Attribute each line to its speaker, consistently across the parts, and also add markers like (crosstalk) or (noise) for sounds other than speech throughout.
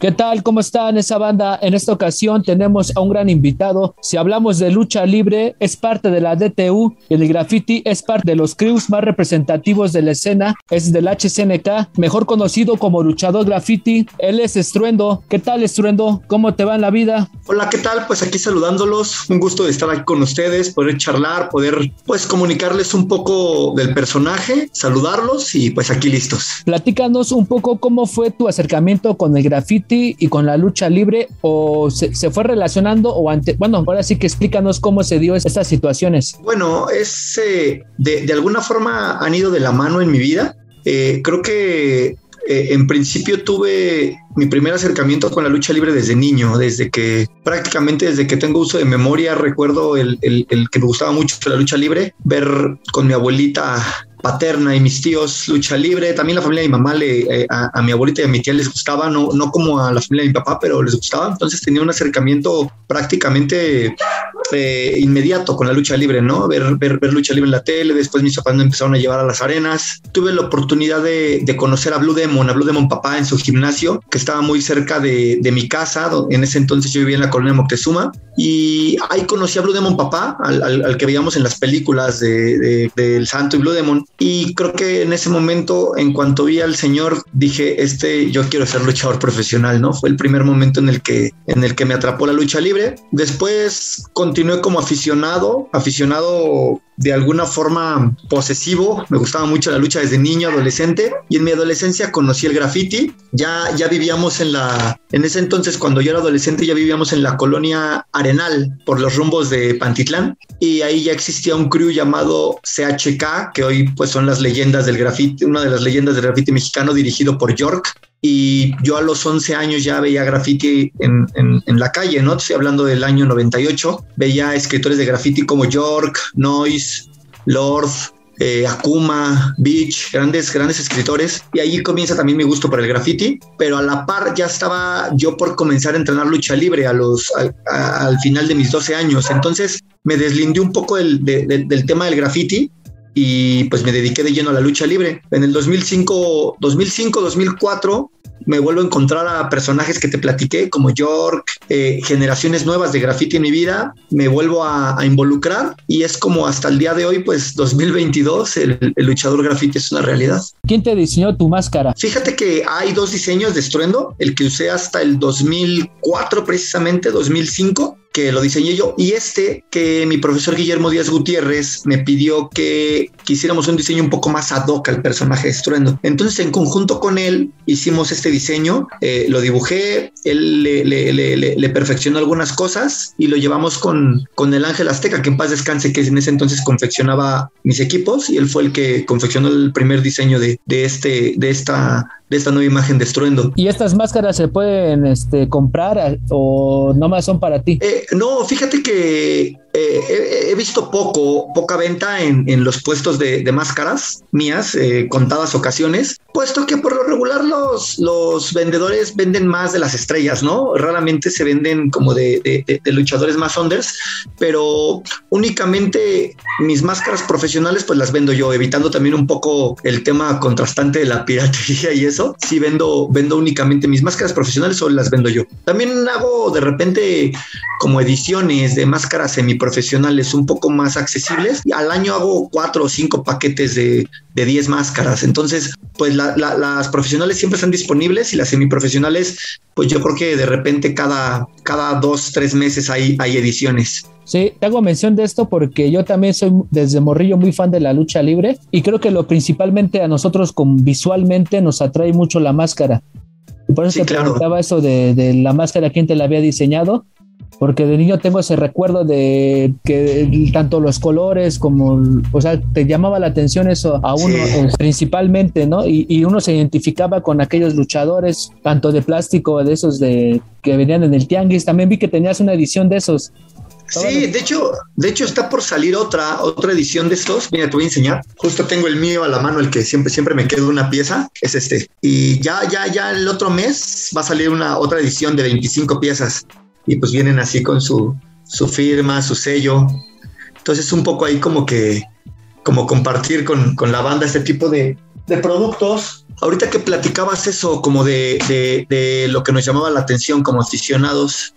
Speaker 1: ¿Qué tal? ¿Cómo están esa banda? En esta ocasión tenemos a un gran invitado. Si hablamos de lucha libre, es parte de la DTU y el graffiti es parte de los crews más representativos de la escena. Es del HCNK, mejor conocido como luchador graffiti. Él es Estruendo. ¿Qué tal, Estruendo? ¿Cómo te va en la vida?
Speaker 2: Hola, ¿qué tal? Pues aquí saludándolos. Un gusto de estar aquí con ustedes, poder charlar, poder pues comunicarles un poco del personaje, saludarlos y pues aquí listos.
Speaker 1: Platícanos un poco cómo fue tu acercamiento con el graffiti y con la lucha libre o se, fue relacionando o ante, bueno, ahora sí que explícanos cómo se dio estas situaciones.
Speaker 2: Bueno, es eh, de, alguna forma han ido de la mano en mi vida. Eh, creo que eh, en principio tuve mi primer acercamiento con la lucha libre desde niño, desde que prácticamente desde que tengo uso de memoria recuerdo el, el, el que me gustaba mucho la lucha libre, ver con mi abuelita paterna y mis tíos lucha libre. También la familia de mi mamá, le, eh, a, mi abuelita y a mi tía les gustaba, no, no como a la familia de mi papá, pero les gustaba. Entonces tenía un acercamiento prácticamente eh, inmediato con la lucha libre, ¿no? Ver, ver, ver, lucha libre en la tele. Después mis papás me empezaron a llevar a las arenas. Tuve la oportunidad de, de, conocer a Blue Demon, a Blue Demon papá en su gimnasio, que estaba muy cerca de, de mi casa. En ese entonces yo vivía en la colonia Moctezuma. Y ahí conocí a Blue Demon papá, al, al, que veíamos en las películas de, del Santo y Blue Demon y creo que en ese momento, en cuanto vi al señor, dije, este, yo quiero ser luchador profesional, ¿no? Fue el primer momento en el que, en el que me atrapó la lucha libre. Después continué como aficionado, aficionado de alguna forma posesivo. Me gustaba mucho la lucha desde niño, adolescente. Y en mi adolescencia conocí el graffiti. Ya, ya vivíamos en la, en ese entonces, cuando yo era adolescente, ya vivíamos en la colonia Arenal por los rumbos de Pantitlán. Y ahí ya existía un crew llamado CHK, que hoy pues son las leyendas del graffiti, una de las leyendas del graffiti mexicano dirigido por York y yo a los 11 años ya veía graffiti en, en, la calle, ¿no? Estoy hablando del año 98, veía escritores de graffiti como York, Noise, Lord, eh, Akuma, Beach, grandes, grandes escritores. Y allí comienza también mi gusto por el graffiti, pero a la par ya estaba yo por comenzar a entrenar lucha libre a los, al final de mis 12 años. Entonces me deslindé un poco del, del tema del graffiti y pues me dediqué de lleno a la lucha libre. En el 2005, 2005, 2004 me vuelvo a encontrar a personajes que te platiqué, como York, eh, generaciones nuevas de graffiti en mi vida, me vuelvo a, involucrar y es como hasta el día de hoy, pues 2022, el, el, luchador graffiti es una realidad.
Speaker 1: ¿Quién te diseñó tu máscara?
Speaker 2: Fíjate que hay dos diseños de estruendo, el que usé hasta el 2004 precisamente, 2005 que lo diseñé yo, y este que mi profesor Guillermo Díaz Gutiérrez me pidió que quisiéramos un diseño un poco más ad hoc al personaje de Estruendo. Entonces, en conjunto con él, hicimos este diseño, eh, lo dibujé, él le, le, le, le, perfeccionó algunas cosas y lo llevamos con, con el Ángel Azteca, que en paz descanse, que en ese entonces confeccionaba mis equipos, y él fue el que confeccionó el primer diseño de, de, este, de esta de esta nueva imagen de estruendo.
Speaker 1: ¿Y estas máscaras se pueden este, comprar o no más son para ti?
Speaker 2: Eh, no, fíjate que eh, he, visto poco, poca venta en, en los puestos de, de máscaras mías, eh, contadas ocasiones, puesto que por lo regular los, los vendedores venden más de las estrellas, ¿no? Raramente se venden como de, de, de luchadores más unders, pero únicamente mis máscaras profesionales pues las vendo yo, evitando también un poco el tema contrastante de la piratería y eso. Sí vendo, vendo únicamente mis máscaras profesionales o las vendo yo. También hago de repente como ediciones de máscaras semi profesionales un poco más accesibles. Y al año hago cuatro o cinco paquetes de, de 10 máscaras. Entonces, pues las profesionales siempre están disponibles y las semiprofesionales, pues yo creo que de repente cada, cada dos, tres meses hay, hay ediciones.
Speaker 1: Sí, te hago mención de esto porque yo también soy desde morrillo muy fan de la lucha libre y creo que lo principalmente a nosotros con visualmente nos atrae mucho la máscara. Por eso te preguntaba eso de, de, la máscara, quién te la había diseñado porque de niño tengo ese recuerdo de que tanto los colores como, o sea, te llamaba la atención eso a uno eh, principalmente, ¿no? Y, y, uno se identificaba con aquellos luchadores, tanto de plástico, de esos de que venían en el tianguis. También vi que tenías una edición de esos.
Speaker 2: Sí, de hecho, de hecho está por salir otra, otra edición de estos. Mira, te voy a enseñar. Justo tengo el mío a la mano, el que siempre, siempre me quedo una pieza, es este. Y ya, ya, ya el otro mes va a salir una otra edición de 25 piezas y pues vienen así con su, su firma, su sello. Entonces un poco ahí como que, como compartir con, con la banda este tipo de, de productos. Ahorita que platicabas eso como de, de, de lo que nos llamaba la atención como aficionados,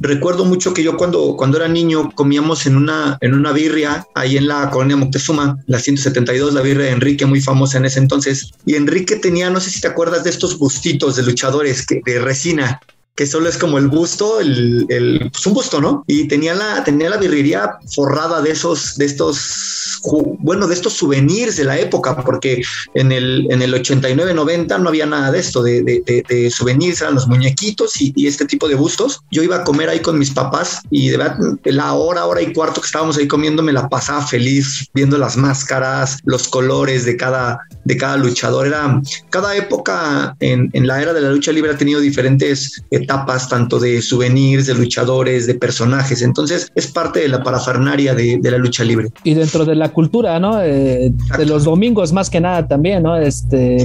Speaker 2: recuerdo mucho que yo cuando, cuando era niño comíamos en una, en una birria ahí en la colonia Moctezuma, la 172, la birria de Enrique, muy famosa en ese entonces. Y Enrique tenía, no sé si te acuerdas de estos bustitos de luchadores que, de resina que solo es como el busto, el, el pues un busto, ¿no? Y tenía la, tenía la birrería forrada de esos, de estos, bueno, de estos souvenirs de la época, porque en el, en el 89, 90 no había nada de esto, de, de, de, souvenirs, eran los muñequitos y, y, este tipo de bustos. Yo iba a comer ahí con mis papás y de verdad, la hora, hora y cuarto que estábamos ahí comiendo, me la pasaba feliz viendo las máscaras, los colores de cada, de cada luchador. Era, cada época en, en la era de la lucha libre ha tenido diferentes etapas tanto de souvenirs, de luchadores, de personajes. Entonces es parte de la parafernaria de, de la lucha libre.
Speaker 1: Y dentro de la cultura, ¿no? Eh, de los domingos más que nada también, ¿no? Este,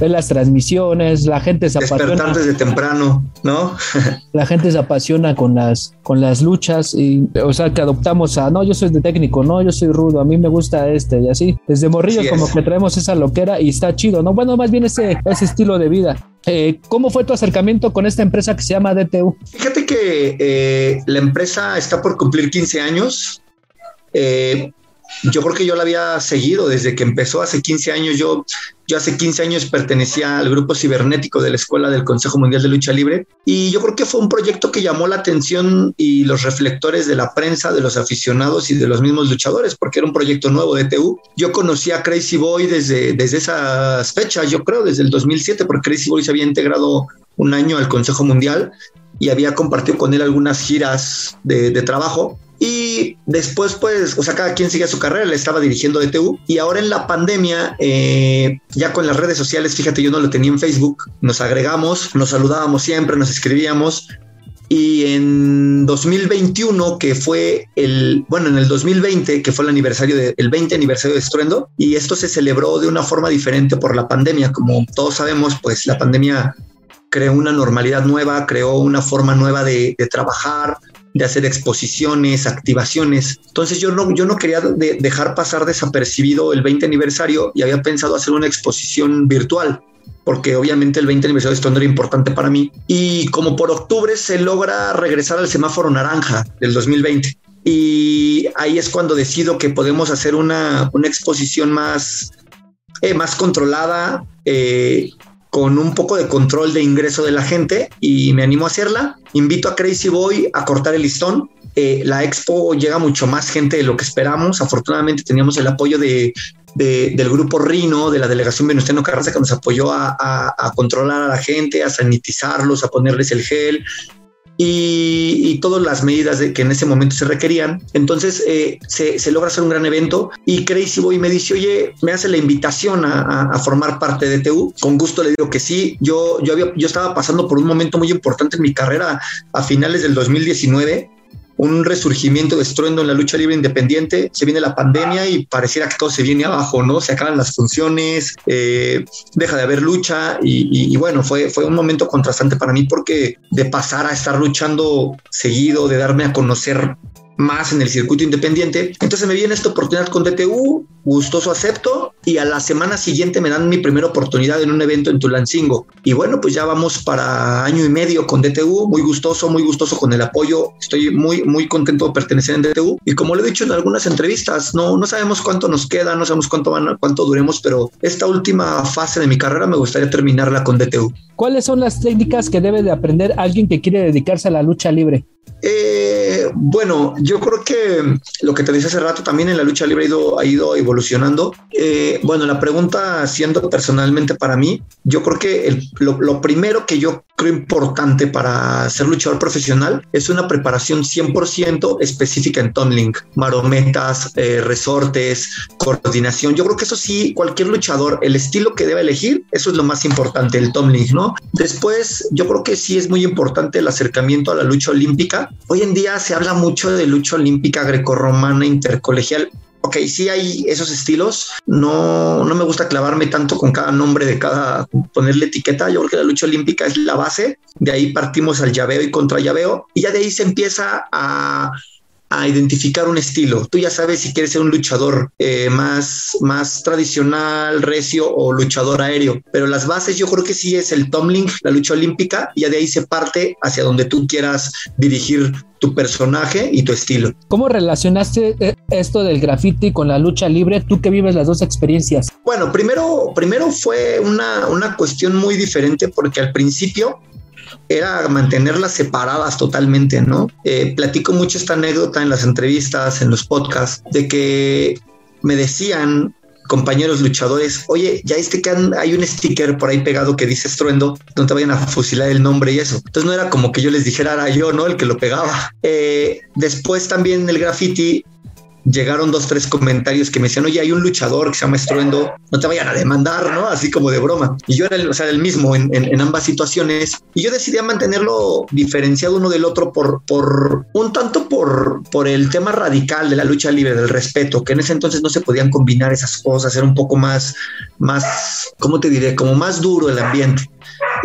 Speaker 1: ver, las transmisiones, la gente se
Speaker 2: apasiona. desde temprano, ¿no? (laughs)
Speaker 1: la gente se apasiona con las, con las luchas y, o sea, que adoptamos a, no, yo soy de técnico, no, yo soy rudo, a mí me gusta este y así. Desde morrillos como que traemos esa loquera y está chido, ¿no? Bueno, más bien ese, ese estilo de vida. Eh, ¿Cómo fue tu acercamiento con esta empresa que se llama DTU?
Speaker 2: Fíjate que eh, la empresa está por cumplir 15 años. Eh, yo creo que yo la había seguido desde que empezó hace 15 años. Yo, yo hace 15 años pertenecía al grupo cibernético de la Escuela del Consejo Mundial de Lucha Libre y yo creo que fue un proyecto que llamó la atención y los reflectores de la prensa, de los aficionados y de los mismos luchadores, porque era un proyecto nuevo de TU. Yo conocí a Crazy Boy desde, desde esas fechas, yo creo, desde el 2007, porque Crazy Boy se había integrado un año al Consejo Mundial y había compartido con él algunas giras de, de trabajo y después, pues, o sea, cada quien sigue su carrera, le estaba dirigiendo DTU. Y ahora en la pandemia, eh, ya con las redes sociales, fíjate, yo no lo tenía en Facebook, nos agregamos, nos saludábamos siempre, nos escribíamos. Y en 2021, que fue el, bueno, en el 2020, que fue el aniversario del el 20 aniversario de Estruendo, y esto se celebró de una forma diferente por la pandemia. Como todos sabemos, pues la pandemia creó una normalidad nueva, creó una forma nueva de, de trabajar, de hacer exposiciones, activaciones. Entonces yo no, yo no quería dejar pasar desapercibido el 20 aniversario y había pensado hacer una exposición virtual porque obviamente el 20 aniversario de esto era importante para mí. Y como por octubre se logra regresar al semáforo naranja del 2020. Y ahí es cuando decido que podemos hacer una, una exposición más, eh, más controlada, eh, con un poco de control de ingreso de la gente y me animo a hacerla. Invito a Crazy Boy a cortar el listón. Eh, la expo llega mucho más gente de lo que esperamos. Afortunadamente teníamos el apoyo de, del grupo Rino, de la delegación Venustiano Carranza, que nos apoyó a, a, controlar a la gente, a sanitizarlos, a ponerles el gel, y, todas las medidas de que en ese momento se requerían. Entonces eh, se, logra hacer un gran evento y Crazy Boy me dice, oye, me hace la invitación a, formar parte de TU. Con gusto le digo que sí. Yo, yo, había, yo estaba pasando por un momento muy importante en mi carrera a finales del 2019 un resurgimiento de estruendo en la lucha libre independiente. Se viene la pandemia y pareciera que todo se viene abajo, ¿no? Se acaban las funciones, eh, deja de haber lucha y, y, bueno, fue, fue un momento contrastante para mí porque de pasar a estar luchando seguido, de darme a conocer más en el circuito independiente. Entonces me viene esta oportunidad con DTU, gustoso acepto y a la semana siguiente me dan mi primera oportunidad en un evento en Tulancingo. Y bueno, pues ya vamos para año y medio con DTU, muy gustoso, muy gustoso con el apoyo. Estoy muy, muy contento de pertenecer en DTU. Y como lo he dicho en algunas entrevistas, no, no sabemos cuánto nos queda, no sabemos cuánto, van, cuánto duremos, pero esta última fase de mi carrera me gustaría terminarla con DTU.
Speaker 1: ¿Cuáles son las técnicas que debe de aprender alguien que quiere dedicarse a la lucha libre?
Speaker 2: Eh, bueno, yo creo que lo que te dije hace rato también en la lucha libre ha ido, ha ido evolucionando. Eh, bueno, la pregunta, siendo personalmente para mí, yo creo que lo, lo, primero que yo creo importante para ser luchador profesional es una preparación 100% específica en tumbling, marometas, eh, resortes, coordinación. Yo creo que eso sí, cualquier luchador, el estilo que debe elegir, eso es lo más importante, el tumbling, ¿no? Después, yo creo que sí es muy importante el acercamiento a la lucha olímpica. Hoy en día se habla mucho de lucha olímpica grecorromana intercolegial ok, sí hay esos estilos. No, no me gusta clavarme tanto con cada nombre de cada, ponerle etiqueta. Yo creo que la lucha olímpica es la base. De ahí partimos al llaveo y contra llaveo. Y ya de ahí se empieza a, a identificar un estilo. Tú ya sabes si quieres ser un luchador eh, más, más tradicional, recio o luchador aéreo, pero las bases yo creo que sí es el tumbling, la lucha olímpica, y ya de ahí se parte hacia donde tú quieras dirigir tu personaje y tu estilo.
Speaker 1: ¿Cómo relacionaste eh, esto del graffiti con la lucha libre? Tú que vives las dos experiencias.
Speaker 2: Bueno, primero, primero fue una, una cuestión muy diferente porque al principio era mantenerlas separadas totalmente, ¿no? Eh, platico mucho esta anécdota en las entrevistas, en los podcasts, de que me decían compañeros luchadores, oye, ya viste que hay un sticker por ahí pegado que dice estruendo, no te vayan a fusilar el nombre y eso. Entonces no era como que yo les dijera, era yo, ¿no? El que lo pegaba. Eh, después también el graffiti llegaron dos, tres comentarios que me decían, oye, hay un luchador que se llama Estruendo, no te vayan a demandar, ¿no? Así como de broma. Y yo era el, o sea, el mismo en, en, ambas situaciones. Y yo decidí mantenerlo diferenciado uno del otro por, por un tanto por, por el tema radical de la lucha libre, del respeto, que en ese entonces no se podían combinar esas cosas, era un poco más, más, ¿cómo te diré? Como más duro el ambiente.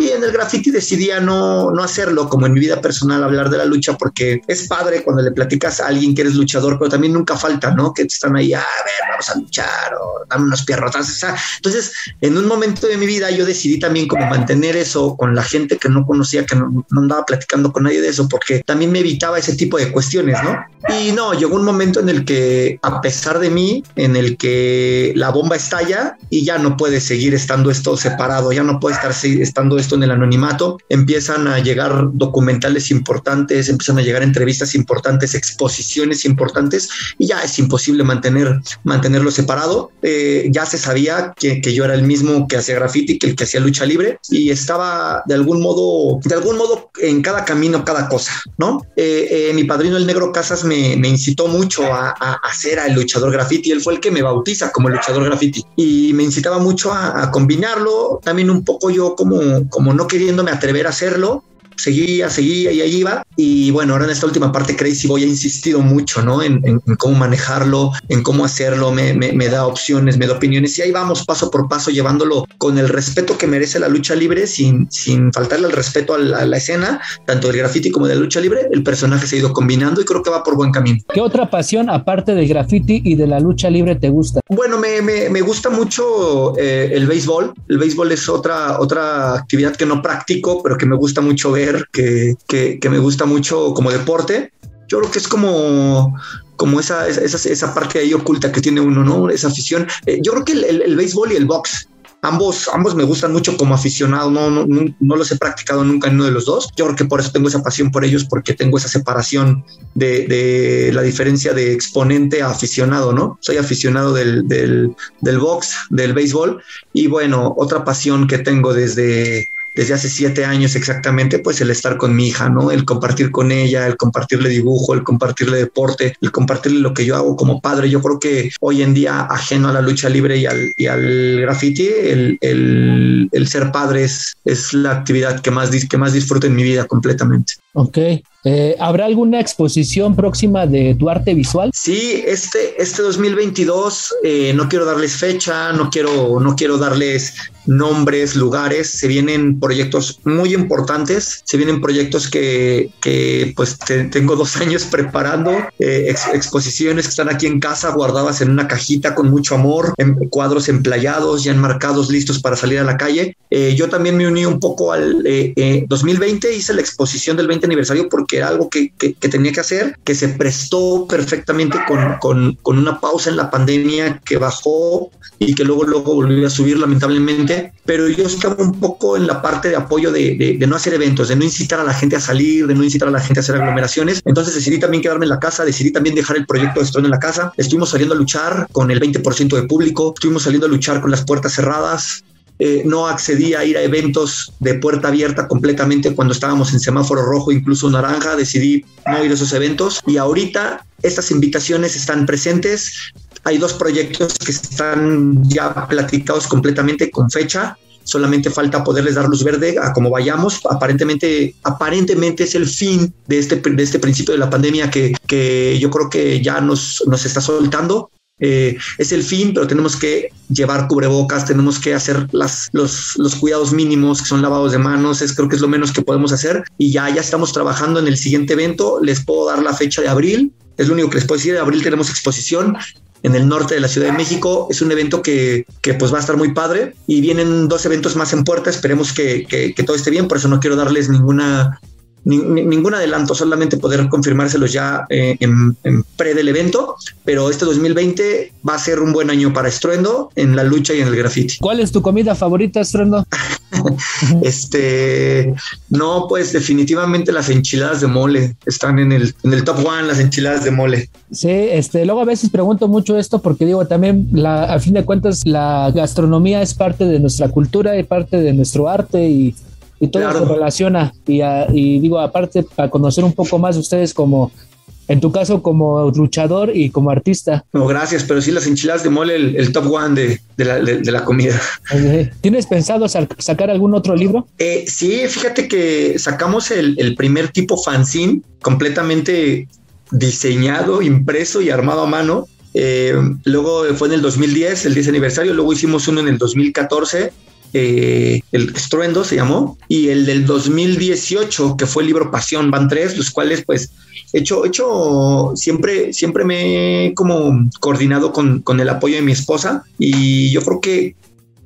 Speaker 2: Y en el graffiti decidía no, no hacerlo, como en mi vida personal, hablar de la lucha, porque es padre cuando le platicas a alguien que eres luchador, pero también nunca falta, ¿no? Que están ahí, a ver, vamos a luchar o dame unos pierrotas. O sea, entonces, en un momento de mi vida yo decidí también como mantener eso con la gente que no conocía, que no, no andaba platicando con nadie de eso, porque también me evitaba ese tipo de cuestiones, ¿no? Y no, llegó un momento en el que, a pesar de mí, en el que la bomba estalla y ya no puede seguir estando esto separado, ya no puede estar estando esto en el anonimato, empiezan a llegar documentales importantes, empiezan a llegar entrevistas importantes, exposiciones importantes y ya es imposible mantener, mantenerlo separado. Eh, ya se sabía que, que, yo era el mismo que hacía graffiti, que el que hacía lucha libre y estaba de algún modo, de algún modo en cada camino, cada cosa, ¿no? Eh, eh, mi padrino, el negro Casas, me, me incitó mucho a, a, hacer al luchador graffiti. Él fue el que me bautiza como luchador graffiti y me incitaba mucho a, a combinarlo. También un poco yo como, como no queriéndome atrever a hacerlo, seguía, seguía y ahí iba. Y bueno, ahora en esta última parte Crazy Boy ha insistido mucho, ¿no? En, en, en cómo manejarlo, en cómo hacerlo, me, me, me, da opciones, me da opiniones y ahí vamos paso por paso llevándolo con el respeto que merece la lucha libre, sin, sin faltarle el respeto a la, a la escena, tanto del graffiti como de la lucha libre. El personaje se ha ido combinando y creo que va por buen camino.
Speaker 1: ¿Qué otra pasión, aparte del graffiti y de la lucha libre, te gusta?
Speaker 2: Bueno, me, me, me gusta mucho eh, el béisbol. El béisbol es otra, otra actividad que no practico, pero que me gusta mucho ver que, que, que, me gusta mucho como deporte. Yo creo que es como, como esa, esa, esa parte ahí oculta que tiene uno, ¿no? Esa afición. Eh, yo creo que el, el, el, béisbol y el box. Ambos, ambos me gustan mucho como aficionado, no, no, no, no, los he practicado nunca en uno de los dos. Yo creo que por eso tengo esa pasión por ellos, porque tengo esa separación de, de la diferencia de exponente a aficionado, ¿no? Soy aficionado del, del, del box, del béisbol, y bueno, otra pasión que tengo desde, desde hace siete años exactamente, pues el estar con mi hija, ¿no? El compartir con ella, el compartirle dibujo, el compartirle deporte, el compartirle lo que yo hago como padre. Yo creo que hoy en día, ajeno a la lucha libre y al, y graffiti, el, el, el, ser padre es, es la actividad que más, que más disfruto en mi vida completamente.
Speaker 1: Ok. Eh, ¿Habrá alguna exposición próxima de tu arte visual?
Speaker 2: Sí, este, este 2022 eh, no quiero darles fecha, no quiero, no quiero darles nombres, lugares, se vienen proyectos muy importantes, se vienen proyectos que, que pues te, tengo dos (laughs) años preparando, eh, ex, exposiciones que están aquí en casa guardadas en una cajita con mucho amor, en cuadros emplayados, ya enmarcados, listos para salir a la calle. Eh, yo también me uní un poco al 2020, hice la exposición del 20 aniversario porque era algo que, que, que tenía que hacer, que se prestó perfectamente con, con, con una pausa en la pandemia que bajó y que luego, luego volvió a subir lamentablemente, pero yo estaba un poco en la parte de apoyo de, de, de, no hacer eventos, de no incitar a la gente a salir, de no incitar a la gente a hacer aglomeraciones. Entonces decidí también quedarme en la casa, decidí también dejar el proyecto de Estoy en la casa. Estuvimos saliendo a luchar con el 20% de público, estuvimos saliendo a luchar con las puertas cerradas, eh, no accedí a ir a eventos de puerta abierta completamente cuando estábamos en semáforo rojo, incluso naranja, decidí no ir a esos eventos y ahorita estas invitaciones están presentes. Hay dos proyectos que están ya platicados completamente con fecha. Solamente falta poderles dar luz verde a cómo vayamos. Aparentemente, aparentemente es el fin de este, de este principio de la pandemia que, que yo creo que ya nos, nos está soltando. Eh, es el fin, pero tenemos que llevar cubrebocas, tenemos que hacer las, los, los, cuidados mínimos, que son lavados de manos, es, creo que es lo menos que podemos hacer. Y ya, ya estamos trabajando en el siguiente evento. Les puedo dar la fecha de abril, es lo único que les puedo decir. En abril tenemos exposición en el norte de la Ciudad de México. Es un evento que, que pues va a estar muy padre y vienen dos eventos más en puerta. Esperemos que, que, que todo esté bien, por eso no quiero darles ninguna ningún adelanto, solamente poder confirmárselos ya eh, en, pre del evento, pero este 2020 va a ser un buen año para Estruendo en la lucha y en el graffiti.
Speaker 1: ¿Cuál es tu comida favorita, Estruendo? (laughs)
Speaker 2: este, no, pues definitivamente las enchiladas de mole están en el, en el top one, las enchiladas de mole.
Speaker 1: Sí, este, luego a veces pregunto mucho esto porque digo también, la, a fin de cuentas, la gastronomía es parte de nuestra cultura y parte de nuestro arte y y todo se relaciona. Y, y, digo, aparte, para conocer un poco más ustedes como, en tu caso, como luchador y como artista.
Speaker 2: No, gracias, pero sí las enchiladas de mole, el, top one de, la, de, la, comida.
Speaker 1: ¿Tienes pensado sacar algún otro libro?
Speaker 2: Eh, sí, fíjate que sacamos el, el primer tipo fanzine completamente diseñado, impreso y armado a mano. Eh, luego fue en el 2010, el 10 aniversario, luego hicimos uno en el 2014 eh, el Estruendo se llamó, y el del 2018, que fue el libro Pasión, van tres, los cuales pues hecho, hecho, siempre, siempre me he como coordinado con, con el apoyo de mi esposa y yo creo que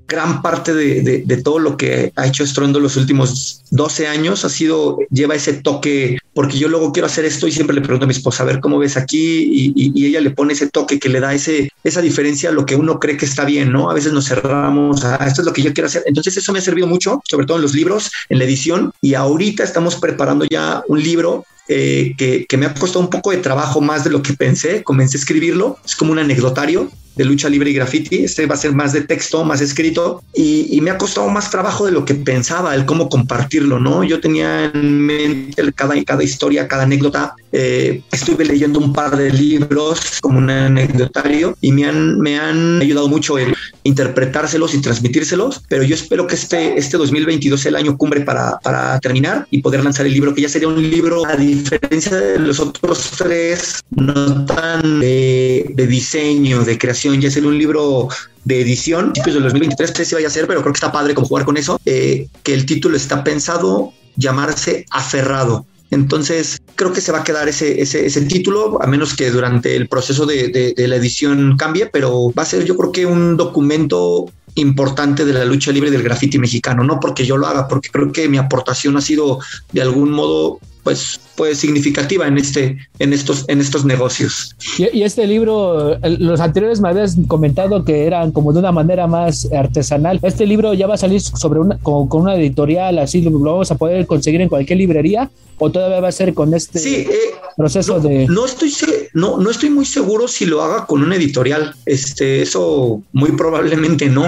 Speaker 2: gran parte de, todo lo que ha hecho Estruendo los últimos 12 años ha sido, lleva ese toque, porque yo luego quiero hacer esto y siempre le pregunto a mi esposa, a ver cómo ves aquí, y, ella le pone ese toque que le da ese, esa diferencia a lo que uno cree que está bien, ¿no? A veces nos cerramos a esto es lo que yo quiero hacer. Entonces eso me ha servido mucho, sobre todo en los libros, en la edición, y ahorita estamos preparando ya un libro eh, que, que, me ha costado un poco de trabajo más de lo que pensé. Comencé a escribirlo, es como un anecdotario de lucha libre y graffiti. Este va a ser más de texto, más escrito y, me ha costado más trabajo de lo que pensaba, el cómo compartirlo, ¿no? Yo tenía en mente cada, cada historia, cada anécdota. Eh, estuve leyendo un par de libros como un anecdotario y me han, me han ayudado mucho el interpretárselos y transmitírselos, pero yo espero que este, este 2022 sea el año cumbre para, para terminar y poder lanzar el libro, que ya sería un libro, a diferencia de los otros tres, no tan de, de diseño, de creación ya ser un libro de edición, principios del 2023, no sé si vaya a ser, pero creo que está padre como jugar con eso, eh, que el título está pensado llamarse Aferrado. Entonces, creo que se va a quedar ese, ese, ese título, a menos que durante el proceso de, de, la edición cambie, pero va a ser yo creo que un documento importante de la lucha libre del graffiti mexicano, no porque yo lo haga, porque creo que mi aportación ha sido de algún modo pues, pues significativa en este, en estos, en estos negocios.
Speaker 1: Y, este libro, los anteriores me habías comentado que eran como de una manera más artesanal. Este libro ya va a salir sobre una, con, una editorial, así lo, vamos a poder conseguir en cualquier librería o todavía va a ser con este eh, proceso de
Speaker 2: no estoy no no estoy muy seguro si lo haga con una editorial este eso muy probablemente no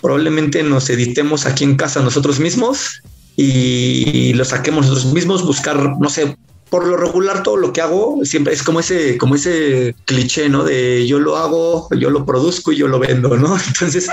Speaker 2: probablemente nos editemos aquí en casa nosotros mismos y lo saquemos nosotros mismos, buscar, no sé, por lo regular todo lo que hago siempre es como ese, como ese cliché, ¿no? De yo lo hago, yo lo produzco y yo lo vendo, ¿no? (laughs) Entonces,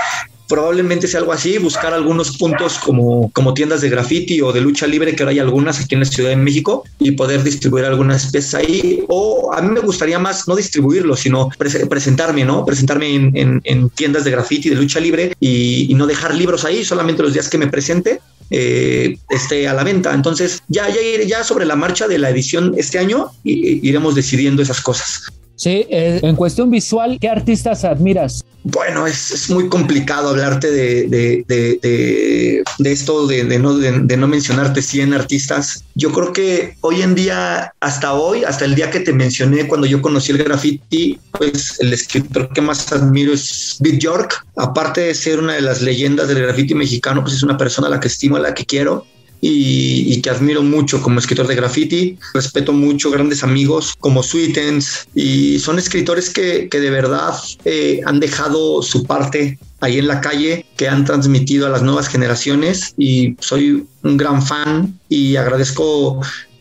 Speaker 2: probablemente sea algo así, buscar algunos puntos como, como tiendas de graffiti o de lucha libre, que ahora hay algunas aquí en la Ciudad de México, y poder distribuir algunas piezas ahí. O a mí me gustaría más no distribuirlo, sino presentarme, ¿no? Presentarme en, en, tiendas de graffiti, de lucha libre y, y no dejar libros ahí, solamente los días que me presente eh, esté a la venta. Entonces, ya, ya, ya sobre la marcha de la edición este año iremos decidiendo esas cosas.
Speaker 1: Sí, eh, en cuestión visual, ¿qué artistas admiras?
Speaker 2: Bueno, es, muy complicado hablarte de, de, de, de esto, de, no, de, no mencionarte 100 artistas. Yo creo que hoy en día, hasta hoy, hasta el día que te mencioné, cuando yo conocí el graffiti, pues el escritor que más admiro es Big York. Aparte de ser una de las leyendas del graffiti mexicano, pues es una persona a la que estimo, a la que quiero y, que admiro mucho como escritor de graffiti. Respeto mucho grandes amigos como Sweetens y son escritores que, que de verdad eh, han dejado su parte ahí en la calle, que han transmitido a las nuevas generaciones y soy un gran fan y agradezco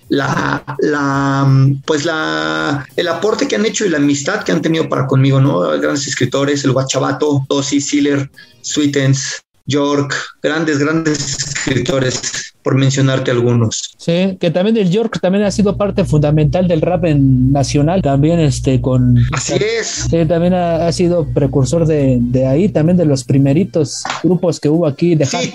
Speaker 2: la, la, pues la, el aporte que han hecho y la amistad que han tenido para conmigo, ¿no? Grandes escritores, el Guachabato, Dossi, Sealer, Sweetens, York, grandes, grandes escritores, por mencionarte algunos.
Speaker 1: Sí, que también el York también ha sido parte fundamental del rap en nacional, también este con...
Speaker 2: Así es.
Speaker 1: Sí, también ha, sido precursor de, de, ahí, también de los primeritos grupos que hubo aquí de
Speaker 2: sí,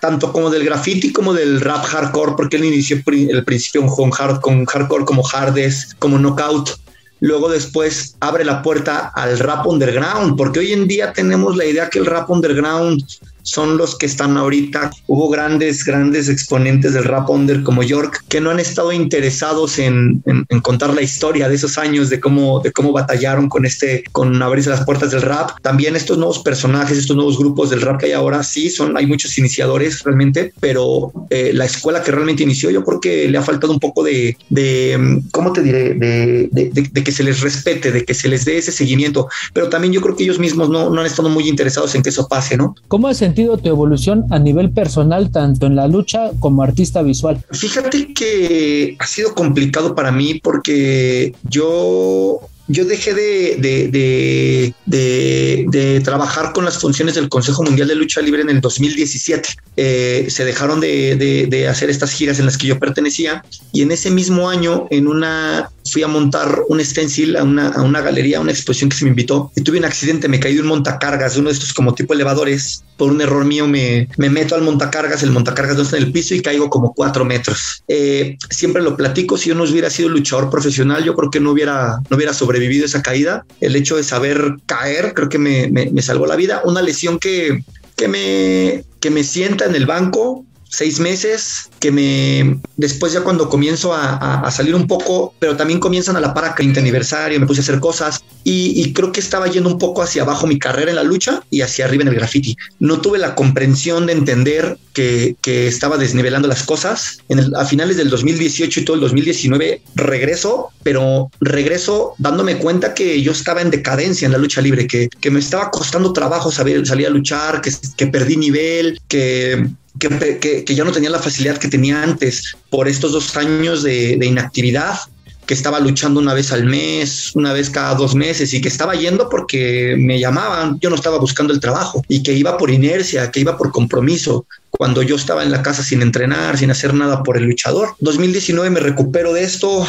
Speaker 2: tanto como del graffiti como del rap hardcore, porque él inició el principio con, hard, con hardcore como Hardes, como Knockout luego después abre la puerta al rap underground, porque hoy en día tenemos la idea que el rap underground son los que están ahorita. Hubo grandes, grandes exponentes del rap under como York que no han estado interesados en, contar la historia de esos años, de cómo, de cómo batallaron con este, con abrirse las puertas del rap. También estos nuevos personajes, estos nuevos grupos del rap que hay ahora, sí, son, hay muchos iniciadores realmente, pero eh, la escuela que realmente inició, yo creo que le ha faltado un poco de, de ¿cómo te diré? De, de, que se les respete, de que se les dé ese seguimiento, pero también yo creo que ellos mismos no, no han estado muy interesados en que eso pase, ¿no?
Speaker 1: ¿Cómo hacen tu evolución a nivel personal, tanto en la lucha como artista visual?
Speaker 2: Fíjate que ha sido complicado para mí porque yo yo dejé de, de, trabajar con las funciones del Consejo Mundial de Lucha Libre en el 2017. Eh, se dejaron de, hacer estas giras en las que yo pertenecía y en ese mismo año, en una fui a montar un stencil a una, a una galería, a una exposición que se me invitó y tuve un accidente, me caí de un montacargas, uno de estos como tipo elevadores. Por un error mío me, me meto al montacargas, el montacargas no está en el piso y caigo como cuatro metros. Eh, siempre lo platico, si yo no hubiera sido luchador profesional, yo creo que no hubiera, no hubiera sobrevivido esa caída. El hecho de saber caer, creo que me, me, me salvó la vida. Una lesión que, que me, que me sienta en el banco, seis meses, que me después ya cuando comienzo a, salir un poco, pero también comienzan a la para 30 aniversario, me puse a hacer cosas y, creo que estaba yendo un poco hacia abajo mi carrera en la lucha y hacia arriba en el graffiti. No tuve la comprensión de entender que, estaba desnivelando las cosas. A finales del 2018 y todo el 2019 regreso, pero regreso dándome cuenta que yo estaba en decadencia en la lucha libre, que, me estaba costando trabajo saber, salir a luchar, que perdí nivel, que que, ya no tenía la facilidad que tenía antes por estos dos años de, inactividad, que estaba luchando una vez al mes, una vez cada dos meses y que estaba yendo porque me llamaban, yo no estaba buscando el trabajo y que iba por inercia, que iba por compromiso, cuando yo estaba en la casa sin entrenar, sin hacer nada por el luchador. 2019 me recupero de esto,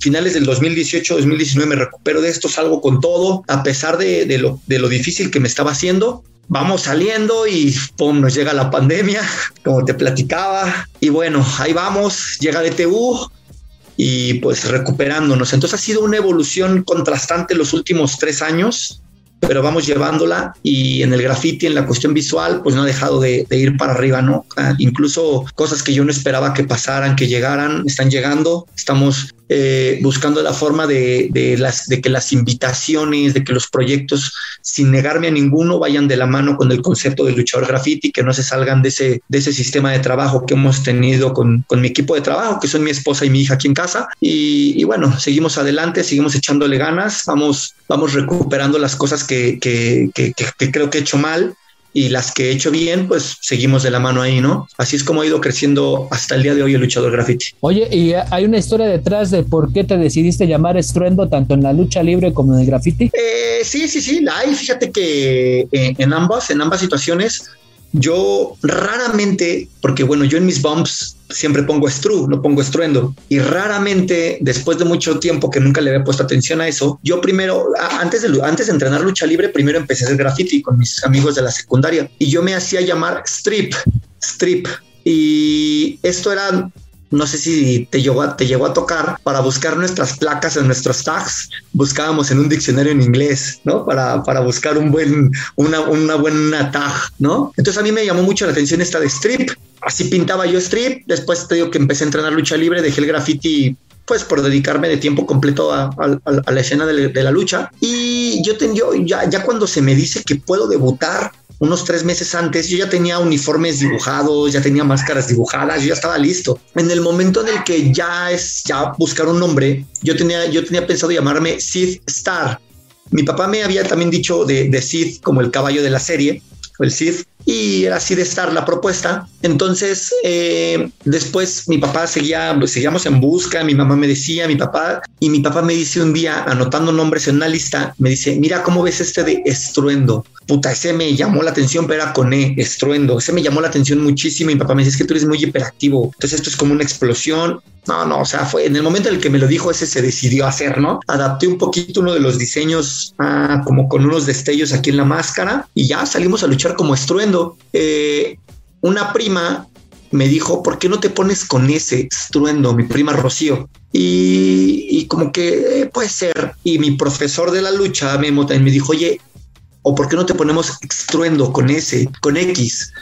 Speaker 2: finales del 2018, 2019 me recupero de esto, salgo con todo, a pesar de, lo, de lo difícil que me estaba haciendo, vamos saliendo y pum, nos llega la pandemia, como te platicaba. Y bueno, ahí vamos, llega DTU y pues recuperándonos. Entonces ha sido una evolución contrastante los últimos tres años, pero vamos llevándola y en el graffiti, en la cuestión visual, pues no ha dejado de, ir para arriba, ¿no? Ah, incluso cosas que yo no esperaba que pasaran, que llegaran, están llegando. Estamos eh, buscando la forma de, las, de que las invitaciones, de que los proyectos, sin negarme a ninguno, vayan de la mano con el concepto de luchador graffiti, que no se salgan de ese, de ese sistema de trabajo que hemos tenido con, mi equipo de trabajo, que son mi esposa y mi hija aquí en casa. Y, bueno, seguimos adelante, seguimos echándole ganas, vamos, vamos recuperando las cosas que, que creo que he hecho mal y las que he hecho bien, pues seguimos de la mano ahí, ¿no? Así es como ha ido creciendo hasta el día de hoy el luchador graffiti.
Speaker 1: Oye, y hay una historia detrás de por qué te decidiste llamar estruendo tanto en la lucha libre como en el graffiti.
Speaker 2: Eh, sí, sí, sí, la hay. Fíjate que eh, en ambas, en ambas situaciones, yo raramente, porque bueno, yo en mis bumps siempre pongo estru, no pongo estruendo. Y raramente, después de mucho tiempo que nunca le había puesto atención a eso, yo primero, antes de, antes de entrenar lucha libre, primero empecé a hacer graffiti con mis amigos de la secundaria y yo me hacía llamar strip, strip. Y esto era no sé si te llegó, a, te llegó a tocar, para buscar nuestras placas en nuestros tags, buscábamos en un diccionario en inglés, ¿no? Para, para buscar un buen, una, una buena tag, ¿no? Entonces a mí me llamó mucho la atención esta de strip. Así pintaba yo strip. Después te digo que empecé a entrenar lucha libre, dejé el graffiti pues por dedicarme de tiempo completo a, la escena de, la lucha. Y yo, ten, ya, ya cuando se me dice que puedo debutar unos tres meses antes, yo ya tenía uniformes dibujados, ya tenía máscaras dibujadas, yo ya estaba listo. En el momento en el que ya es ya buscar un nombre, yo tenía, yo tenía pensado llamarme Sith Star. Mi papá me había también dicho de, de Sith como el caballo de la serie, el Sith, y era así de estar la propuesta. Entonces, eh, después mi papá seguía, pues, seguíamos en busca, mi mamá me decía, mi papá, y mi papá me dice un día, anotando nombres en una lista, me dice, mira cómo ves este de estruendo. Puta, ese me llamó la atención, pero era con E, estruendo. Ese me llamó la atención muchísimo. Mi papá me dice, es que tú eres muy hiperactivo. Entonces esto es como una explosión. No, no, o sea, fue en el momento en el que me lo dijo, ese se decidió hacer, ¿no? Adapté un poquito uno de los diseños ah, como con unos destellos aquí en la máscara y ya salimos a luchar como estruendo. Eh, una prima me dijo, ¿por qué no te pones con ese estruendo, mi prima Rocío? Y, como que eh, puede ser. Y mi profesor de la lucha, me me dijo, oye, ¿o por qué no te ponemos estruendo con ese, con X?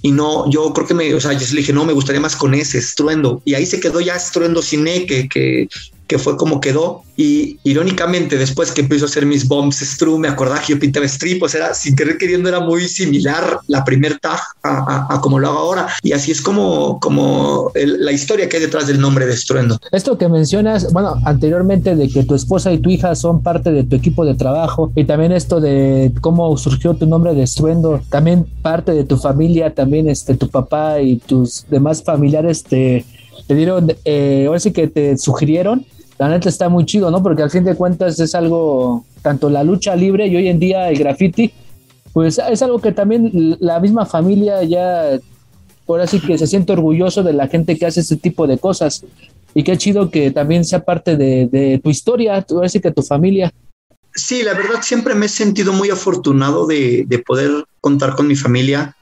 Speaker 2: Y no, yo creo que me, o sea, yo le dije, no, me gustaría más con ese estruendo. Y ahí se quedó ya estruendo sin E, que, que, que fue como quedó. Y irónicamente, después que empezó a hacer mis bombs Stru, me acordaba que yo pintaba strip, o sea, sin querer queriendo, era muy similar la primer tag a, como lo hago ahora. Y así es como, como la historia que hay detrás del nombre de Estruendo.
Speaker 1: Esto que mencionas, bueno, anteriormente de que tu esposa y tu hija son parte de tu equipo de trabajo y también esto de cómo surgió tu nombre de Estruendo, también parte de tu familia, también este, tu papá y tus demás familiares te, te dieron, eh, ahora sí que te sugirieron la neta está muy chido, ¿no? Porque al fin de cuentas es algo, tanto la lucha libre y hoy en día el graffiti, pues es algo que también la misma familia ya, ahora sí que se siente orgulloso de la gente que hace ese tipo de cosas. Y qué chido que también sea parte de, tu historia, ahora sí que tu familia.
Speaker 2: Sí, la verdad siempre me he sentido muy afortunado de, poder contar con mi familia.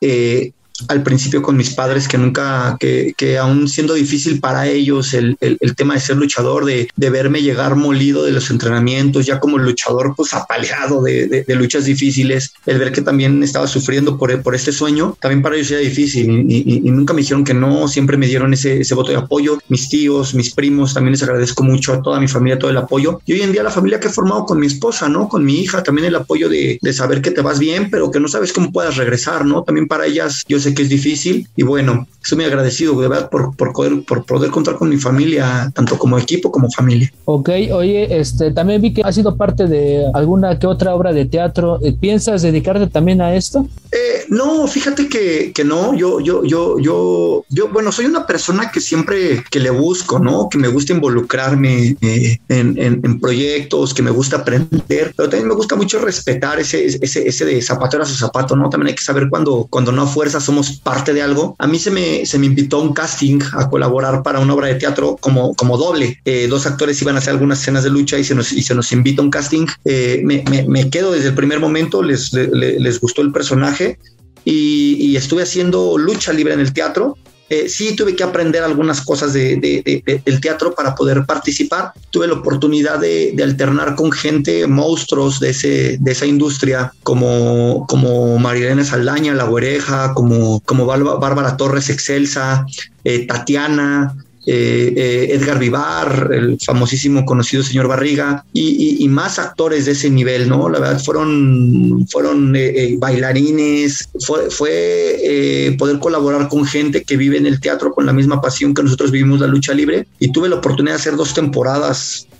Speaker 2: Eh, al principio con mis padres que nunca, que, que aún siendo difícil para ellos el, el, tema de ser luchador, de, de, verme llegar molido de los entrenamientos, ya como luchador pues apaleado de, de, luchas difíciles, el ver que también estaba sufriendo por, por este sueño, también para ellos era difícil y, y, nunca me dijeron que no, siempre me dieron ese, ese voto de apoyo, mis tíos, mis primos, también les agradezco mucho a toda mi familia, todo el apoyo y hoy en día la familia que he formado con mi esposa, ¿no? Con mi hija, también el apoyo de, de saber que te vas bien, pero que no sabes cómo puedas regresar, ¿no? También para ellas yo sé que es difícil y bueno, estoy muy agradecido de verdad por, por, poder, por poder contar con mi familia, tanto como equipo como familia.
Speaker 1: Ok, oye, este, también vi que has sido parte de alguna que otra obra de teatro. ¿Piensas dedicarte también a esto?
Speaker 2: Eh, no, fíjate que, que, no, yo, yo, yo, yo, yo, bueno, soy una persona que siempre que le busco, ¿no? Que me gusta involucrarme eh, en, en, proyectos, que me gusta aprender, pero también me gusta mucho respetar ese, ese, ese de zapatero a su zapato, ¿no? También hay que saber cuando, cuando no a fuerza somos parte de algo. A mí se me, se me invitó un casting a colaborar para una obra de teatro como, como doble. Eh, dos actores iban a hacer algunas escenas de lucha y se nos, y se nos invita un casting. Eh, me, me, me, quedo desde el primer momento, les, les, les gustó el personaje y, y, estuve haciendo lucha libre en el teatro eh, sí tuve que aprender algunas cosas de, del teatro para poder participar. Tuve la oportunidad de, alternar con gente, monstruos de, ese, de esa industria, como, como Marilena Saldaña, La Güereja, como, como Bárbara Torres Excelsa, eh, Tatiana, eh, eh, Edgar Vivar, el famosísimo conocido señor Barriga, y, más actores de ese nivel, ¿no? La verdad fueron, fueron eh, bailarines, fue, fue poder colaborar con gente que vive en el teatro con la misma pasión que nosotros vivimos la lucha libre, y tuve la oportunidad de hacer dos temporadas eh,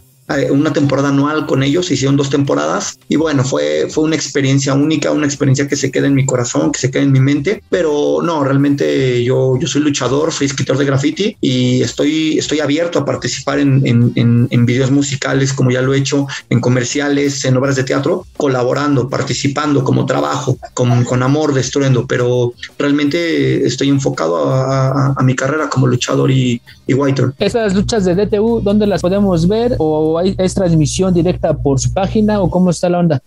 Speaker 2: una temporada anual con ellos, hicieron dos temporadas y bueno, fue, fue una experiencia única, una experiencia que se queda en mi corazón, que se queda en mi mente, pero no, realmente yo, yo soy luchador, soy escritor de graffiti y estoy, estoy abierto a participar en, en, en, videos musicales como ya lo he hecho, en comerciales, en obras de teatro, colaborando, participando como trabajo, con, con amor, destruyendo, pero realmente estoy enfocado a, mi carrera como luchador y, y
Speaker 1: luchas de DTU, ¿dónde las podemos ver? ¿O es transmisión directa por su página o cómo está la onda?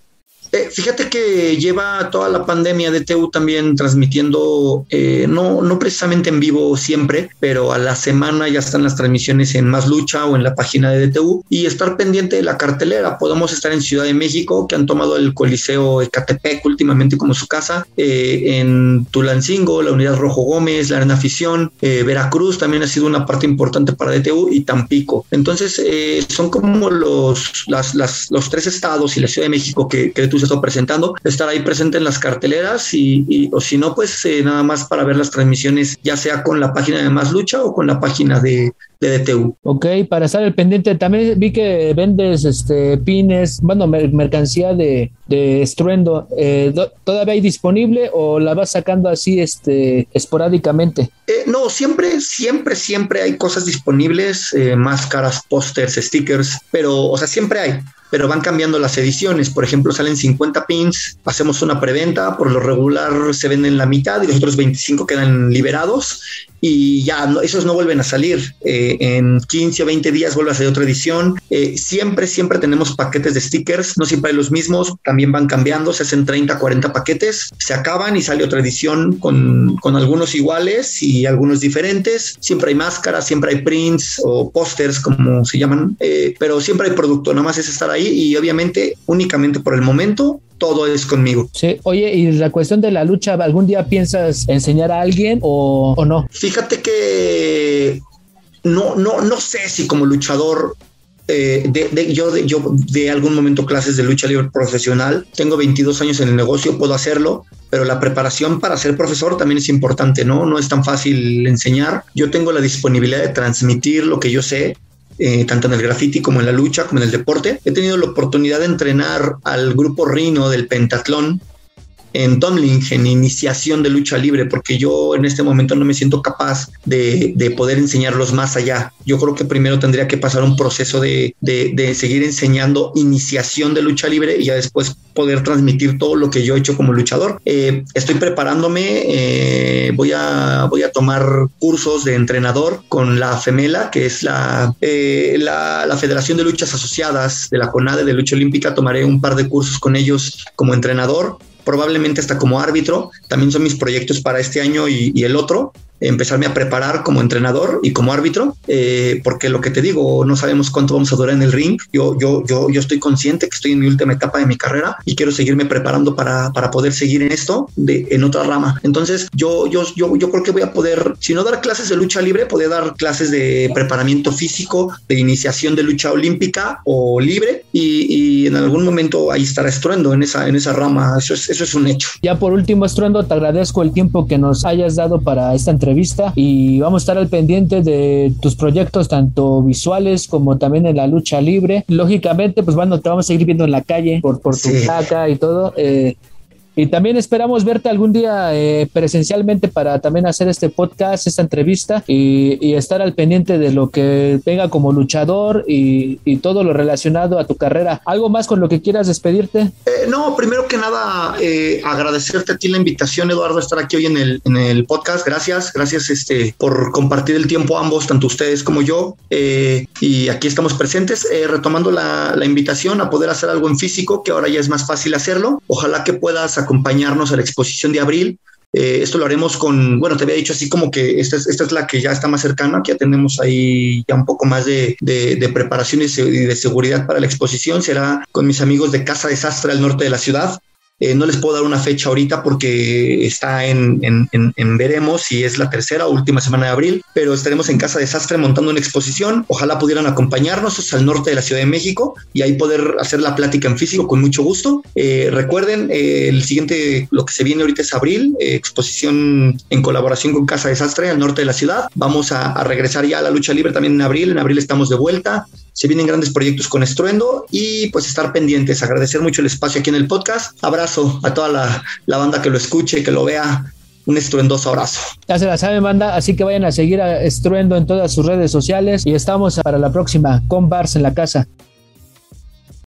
Speaker 2: Eh, fíjate que lleva toda la pandemia de TU también transmitiendo, eh, no, no precisamente en vivo siempre, pero a la semana ya están las transmisiones en Más Lucha o en la página de DTU y estar pendiente de la cartelera. Podemos estar en Ciudad de México, que han tomado el Coliseo Ecatepec últimamente como su casa, eh, en Tulancingo, la Unidad Rojo Gómez, la Arena Afición, Veracruz también ha sido una parte importante para DTU y Tampico. Entonces, son como los, las, las, los tres estados y la Ciudad de México que, que DTU se está presentando, estar ahí presente en las carteleras y, o si no, pues eh, nada más para ver las transmisiones, ya sea con la página de Más Lucha o con la página de, de DTU.
Speaker 1: Ok, para estar al pendiente, también vi que vendes este pines, bueno, mercancía de, de estruendo. Eh, ¿Todavía hay disponible o la vas sacando así este, esporádicamente?
Speaker 2: Eh, no, siempre, siempre, siempre hay cosas disponibles, máscaras, pósters, stickers, pero, o sea, siempre hay pero van cambiando las ediciones. Por ejemplo, salen 50 pins, hacemos una preventa, por lo regular se venden la mitad y los otros 25 quedan liberados. Y ya esos no vuelven a salir. Eh, en 15 o 20 días vuelve a salir otra edición. Eh, siempre, siempre tenemos paquetes de stickers, no siempre hay los mismos, también van cambiando, se hacen 30, 40 paquetes, se acaban y sale otra edición con, con algunos iguales y algunos diferentes. Siempre hay máscaras, siempre hay prints o pósters, como se llaman, eh, pero siempre hay producto, nada más es estar ahí y obviamente únicamente por el momento todo es conmigo.
Speaker 1: Sí, oye, y la cuestión de la lucha, ¿algún día piensas enseñar a alguien o, o no?
Speaker 2: Fíjate que no, no, no sé si como luchador eh, de, yo, de, yo de algún momento clases de lucha libre profesional. Tengo 22 años en el negocio, puedo hacerlo, pero la preparación para ser profesor también es importante, ¿no? No es tan fácil enseñar. Yo tengo la disponibilidad de transmitir lo que yo sé. Eh, tanto en el graffiti como en la lucha, como en el deporte. He tenido la oportunidad de entrenar al grupo Rino del pentatlón en Tomlin, en iniciación de lucha libre, porque yo en este momento no me siento capaz de, de poder enseñarlos más allá. Yo creo que primero tendría que pasar un proceso de, de, de, seguir enseñando iniciación de lucha libre y ya después poder transmitir todo lo que yo he hecho como luchador. Eh, estoy preparándome, eh, voy, a, voy a tomar cursos de entrenador con la FEMELA, que es la, eh, la, la Federación de Luchas Asociadas de la CONADE de Lucha Olímpica. Tomaré un par de cursos con ellos como entrenador probablemente hasta como árbitro. También son mis proyectos para este año y, el otro empezarme a preparar como entrenador y como árbitro, eh, porque lo que te digo, no sabemos cuánto vamos a durar en el ring. Yo, yo, yo, yo estoy consciente que estoy en mi última etapa de mi carrera y quiero seguirme preparando para, para poder seguir en esto, de, en otra rama. Entonces, yo, yo, yo, yo creo que voy a poder, si no dar clases de lucha libre, poder dar clases de preparamiento físico, de iniciación de lucha olímpica o libre y, y en algún momento ahí estará Estruendo en esa, en esa rama. Eso es, eso es un hecho.
Speaker 1: Ya por último, Estruendo, te agradezco el tiempo que nos hayas dado para esta entrevista entrevista y vamos a estar al pendiente de tus proyectos tanto visuales como también en la lucha libre. Lógicamente, pues bueno, te vamos a seguir viendo en la calle por, por tu sí. y todo. Eh, y también esperamos verte algún día eh, presencialmente para también hacer este podcast, esta entrevista y, estar al pendiente de lo que venga como luchador y, y, todo lo relacionado a tu carrera. ¿Algo más con lo que quieras despedirte?
Speaker 2: Eh, no, primero que nada, eh, agradecerte a ti la invitación, Eduardo, estar aquí hoy en el, en el podcast. Gracias, gracias este, por compartir el tiempo ambos, tanto ustedes como yo. Eh, y aquí estamos presentes, retomando la, la invitación a poder hacer algo en físico, que ahora ya es más fácil hacerlo. Ojalá que puedas acompañarnos a la exposición de abril. Eh, esto lo haremos con, bueno, te había dicho así como que esta es, esta es la que ya está más cercana, que ya tenemos ahí ya un poco más de, de, de preparación y de seguridad para la exposición. Será con mis amigos de Casa Desastre al norte de la ciudad. Eh, no les puedo dar una fecha ahorita porque está en, veremos si es la tercera o última semana de abril, pero estaremos en Casa Desastre montando una exposición. Ojalá pudieran acompañarnos al norte de la Ciudad de México y ahí poder hacer la plática en físico con mucho gusto. Eh, recuerden, eh, el siguiente, lo que se viene ahorita es abril, exposición en colaboración con Casa Desastre al norte de la ciudad. Vamos a, a regresar ya a la lucha libre también en abril. En abril estamos de vuelta se vienen grandes proyectos con Estruendo y pues estar pendientes, agradecer mucho el espacio aquí en el podcast. Abrazo a toda la, banda que lo escuche, que lo vea. Un estruendoso abrazo.
Speaker 1: Ya se la saben, banda, así que vayan a seguir a Estruendo en todas sus redes sociales y estamos para la próxima con Bars en la casa.